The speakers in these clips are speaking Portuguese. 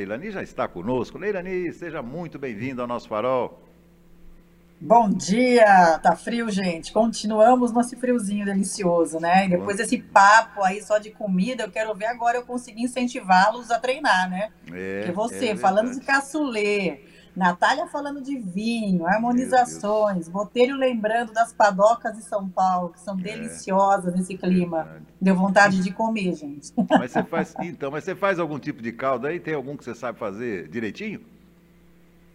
Leilani já está conosco. Leilani, seja muito bem-vindo ao nosso farol. Bom dia! Tá frio, gente. Continuamos nesse friozinho delicioso, né? E depois desse papo aí só de comida, eu quero ver agora eu conseguir incentivá-los a treinar, né? É, Porque você, é falando de caçulê, Natália falando de vinho, harmonizações, Botelho lembrando das padocas de São Paulo, que são é, deliciosas nesse clima. Verdade. Deu vontade de comer, gente. Mas você faz, então, mas você faz algum tipo de caldo aí? Tem algum que você sabe fazer direitinho?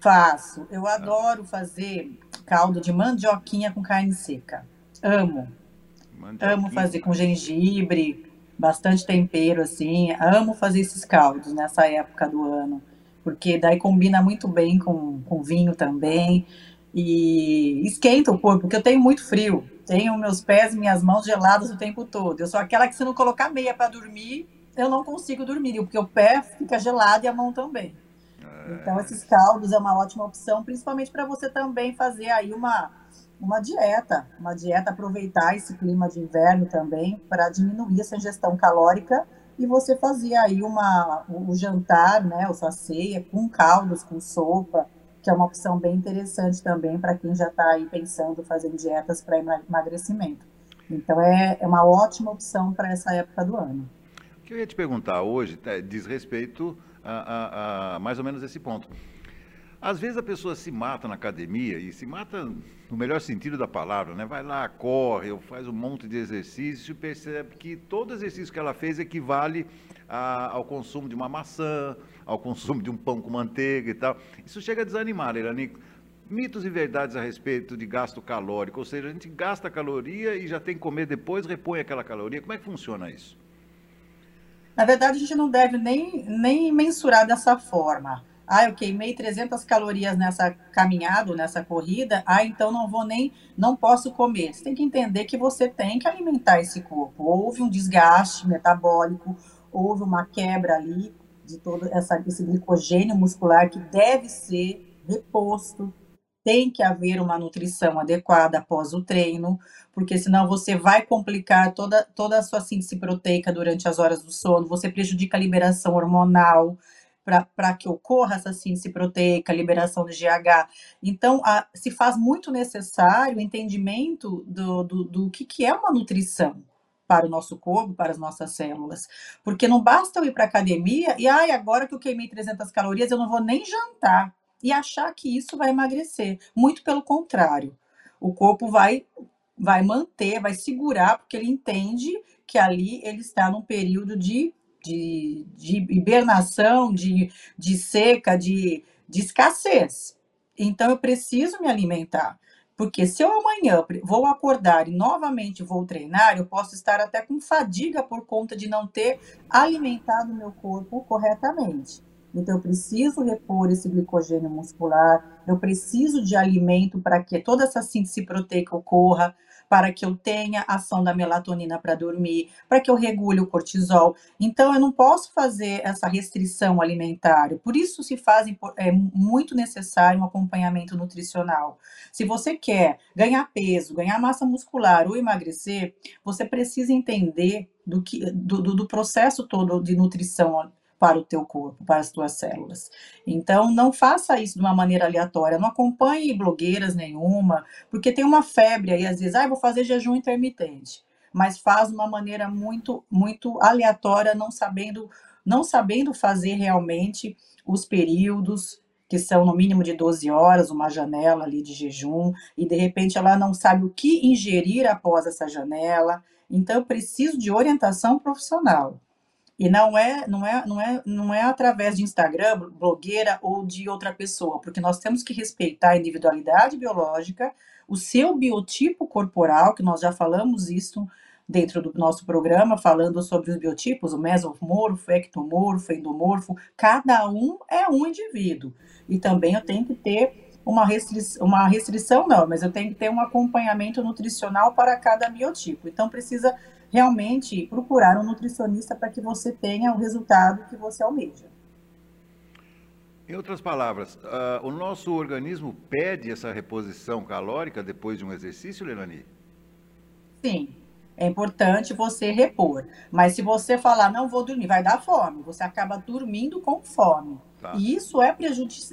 Faço. Eu ah. adoro fazer caldo de mandioquinha com carne seca. Amo. Amo fazer com gengibre, bastante tempero assim. Amo fazer esses caldos nessa época do ano porque daí combina muito bem com, com vinho também. E esquenta o corpo, porque eu tenho muito frio. Tenho meus pés e minhas mãos geladas o tempo todo. Eu sou aquela que, se não colocar meia para dormir, eu não consigo dormir, porque o pé fica gelado e a mão também. É. Então, esses caldos é uma ótima opção, principalmente para você também fazer aí uma, uma dieta, uma dieta, aproveitar esse clima de inverno também para diminuir essa ingestão calórica e você fazia aí uma, o jantar, né, ou sua ceia, com caldos, com sopa, que é uma opção bem interessante também para quem já está aí pensando fazer dietas para emagrecimento. Então é, é uma ótima opção para essa época do ano. O que eu ia te perguntar hoje diz respeito a, a, a mais ou menos esse ponto. Às vezes a pessoa se mata na academia e se mata no melhor sentido da palavra, né? Vai lá, corre, faz um monte de exercício e percebe que todo exercício que ela fez equivale a, ao consumo de uma maçã, ao consumo de um pão com manteiga e tal. Isso chega a desanimar, Iranico. Mitos e verdades a respeito de gasto calórico, ou seja, a gente gasta caloria e já tem que comer depois, repõe aquela caloria. Como é que funciona isso? Na verdade, a gente não deve nem, nem mensurar dessa forma ah, eu queimei 300 calorias nessa caminhada, nessa corrida, ah, então não vou nem, não posso comer. Você tem que entender que você tem que alimentar esse corpo. Houve um desgaste metabólico, houve uma quebra ali de todo essa, esse glicogênio muscular que deve ser reposto. Tem que haver uma nutrição adequada após o treino, porque senão você vai complicar toda, toda a sua síntese proteica durante as horas do sono, você prejudica a liberação hormonal, para que ocorra essa síntese proteica, liberação de GH. Então, a, se faz muito necessário o entendimento do, do, do que, que é uma nutrição para o nosso corpo, para as nossas células. Porque não basta eu ir para a academia e, ai, agora que eu queimei 300 calorias, eu não vou nem jantar e achar que isso vai emagrecer. Muito pelo contrário. O corpo vai vai manter, vai segurar, porque ele entende que ali ele está num período de de, de hibernação, de, de seca, de, de escassez. Então, eu preciso me alimentar. Porque se eu amanhã vou acordar e novamente vou treinar, eu posso estar até com fadiga por conta de não ter alimentado meu corpo corretamente. Então, eu preciso repor esse glicogênio muscular, eu preciso de alimento para que toda essa síntese proteica ocorra, para que eu tenha ação da melatonina para dormir, para que eu regule o cortisol. Então, eu não posso fazer essa restrição alimentar. Por isso se faz é muito necessário um acompanhamento nutricional. Se você quer ganhar peso, ganhar massa muscular ou emagrecer, você precisa entender do, que, do, do processo todo de nutrição para o teu corpo, para as tuas células. Então, não faça isso de uma maneira aleatória, não acompanhe blogueiras nenhuma, porque tem uma febre aí, às vezes, ah, vou fazer jejum intermitente, mas faz de uma maneira muito, muito aleatória, não sabendo, não sabendo fazer realmente os períodos, que são no mínimo de 12 horas, uma janela ali de jejum, e de repente ela não sabe o que ingerir após essa janela. Então, eu preciso de orientação profissional. E não é, não é, não é, não é através de Instagram, blogueira ou de outra pessoa, porque nós temos que respeitar a individualidade biológica, o seu biotipo corporal, que nós já falamos isso dentro do nosso programa, falando sobre os biotipos, o mesomorfo, ectomorfo, endomorfo, cada um é um indivíduo. E também eu tenho que ter uma restrição, uma restrição não, mas eu tenho que ter um acompanhamento nutricional para cada biotipo. Então precisa realmente procurar um nutricionista para que você tenha o resultado que você almeja. Em outras palavras, uh, o nosso organismo pede essa reposição calórica depois de um exercício, Lenani? Sim, é importante você repor. Mas se você falar, não vou dormir, vai dar fome. Você acaba dormindo com fome. Tá. E isso, é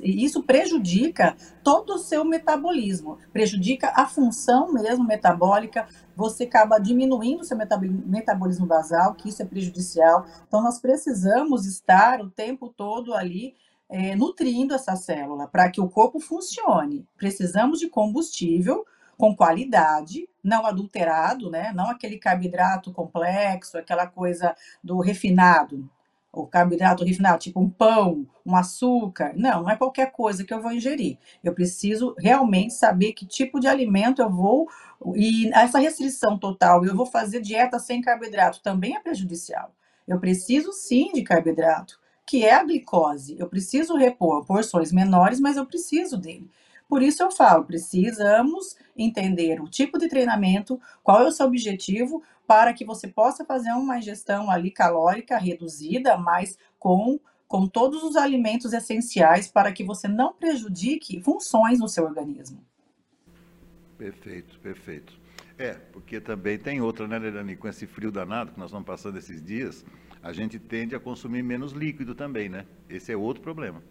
isso prejudica todo o seu metabolismo, prejudica a função mesmo metabólica, você acaba diminuindo o seu metabolismo basal, que isso é prejudicial. Então, nós precisamos estar o tempo todo ali é, nutrindo essa célula para que o corpo funcione. Precisamos de combustível com qualidade, não adulterado, né? Não aquele carboidrato complexo, aquela coisa do refinado, o carboidrato refinado, tipo um pão, um açúcar. Não, não é qualquer coisa que eu vou ingerir. Eu preciso realmente saber que tipo de alimento eu vou. E essa restrição total, eu vou fazer dieta sem carboidrato, também é prejudicial. Eu preciso sim de carboidrato, que é a glicose. Eu preciso repor porções menores, mas eu preciso dele. Por isso eu falo, precisamos entender o tipo de treinamento, qual é o seu objetivo, para que você possa fazer uma ingestão ali calórica reduzida, mas com com todos os alimentos essenciais para que você não prejudique funções no seu organismo. Perfeito, perfeito. É, porque também tem outra, né, Leilani? Com esse frio danado que nós estamos passando esses dias, a gente tende a consumir menos líquido também, né? Esse é outro problema.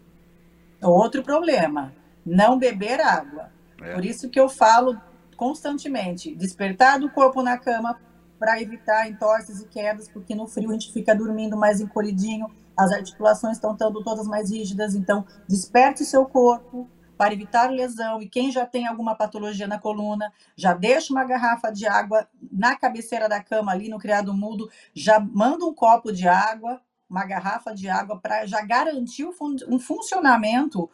Outro problema não beber água. É. Por isso que eu falo constantemente, despertar do corpo na cama para evitar entorses e quedas, porque no frio a gente fica dormindo mais encolhidinho, as articulações estão estando todas mais rígidas, então desperte o seu corpo para evitar lesão, e quem já tem alguma patologia na coluna, já deixa uma garrafa de água na cabeceira da cama ali no criado mudo, já manda um copo de água, uma garrafa de água para já garantir um funcionamento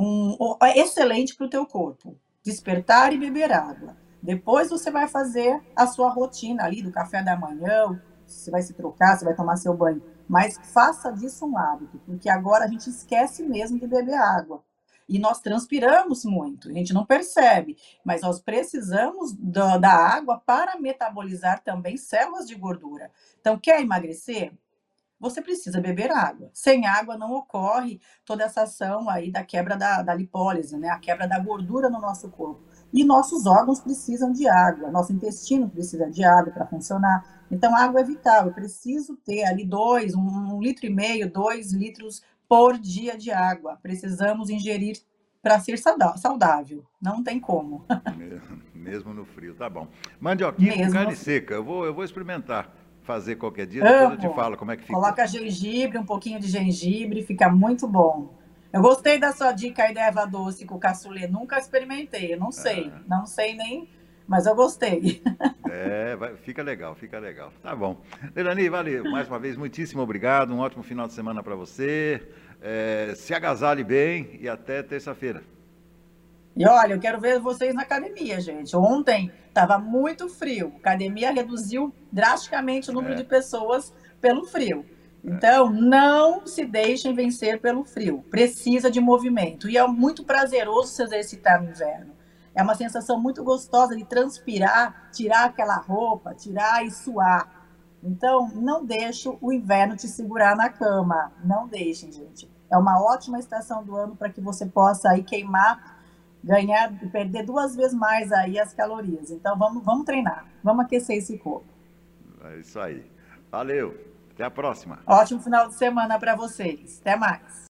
um, é excelente para o teu corpo. Despertar e beber água. Depois você vai fazer a sua rotina ali do café da manhã, você vai se trocar, você vai tomar seu banho. Mas faça disso um hábito, porque agora a gente esquece mesmo de beber água. E nós transpiramos muito, a gente não percebe, mas nós precisamos da, da água para metabolizar também células de gordura. Então, quer emagrecer? Você precisa beber água. Sem água não ocorre toda essa ação aí da quebra da, da lipólise, né? A quebra da gordura no nosso corpo. E nossos órgãos precisam de água, nosso intestino precisa de água para funcionar. Então, água é vital. Eu preciso ter ali dois, um, um litro e meio, dois litros por dia de água. Precisamos ingerir para ser saudável. Não tem como. Mesmo no frio, tá bom. Mandioquinha com carne seca. Eu vou, eu vou experimentar fazer qualquer dia, depois Amo. eu te falo como é que fica. Coloca gengibre, um pouquinho de gengibre, fica muito bom. Eu gostei da sua dica aí da erva doce com caçulê, nunca experimentei, eu não sei, ah. não sei nem, mas eu gostei. É, vai, fica legal, fica legal. Tá bom. Leilani, valeu, mais uma vez, muitíssimo obrigado, um ótimo final de semana para você, é, se agasalhe bem e até terça-feira. E olha, eu quero ver vocês na academia, gente. Ontem estava muito frio. A academia reduziu drasticamente o número é. de pessoas pelo frio. Então, não se deixem vencer pelo frio. Precisa de movimento. E é muito prazeroso se exercitar no inverno. É uma sensação muito gostosa de transpirar, tirar aquela roupa, tirar e suar. Então, não deixe o inverno te segurar na cama. Não deixem, gente. É uma ótima estação do ano para que você possa aí queimar ganhar, perder duas vezes mais aí as calorias. Então vamos, vamos treinar, vamos aquecer esse corpo. É isso aí. Valeu. Até a próxima. Ótimo final de semana para vocês. Até mais.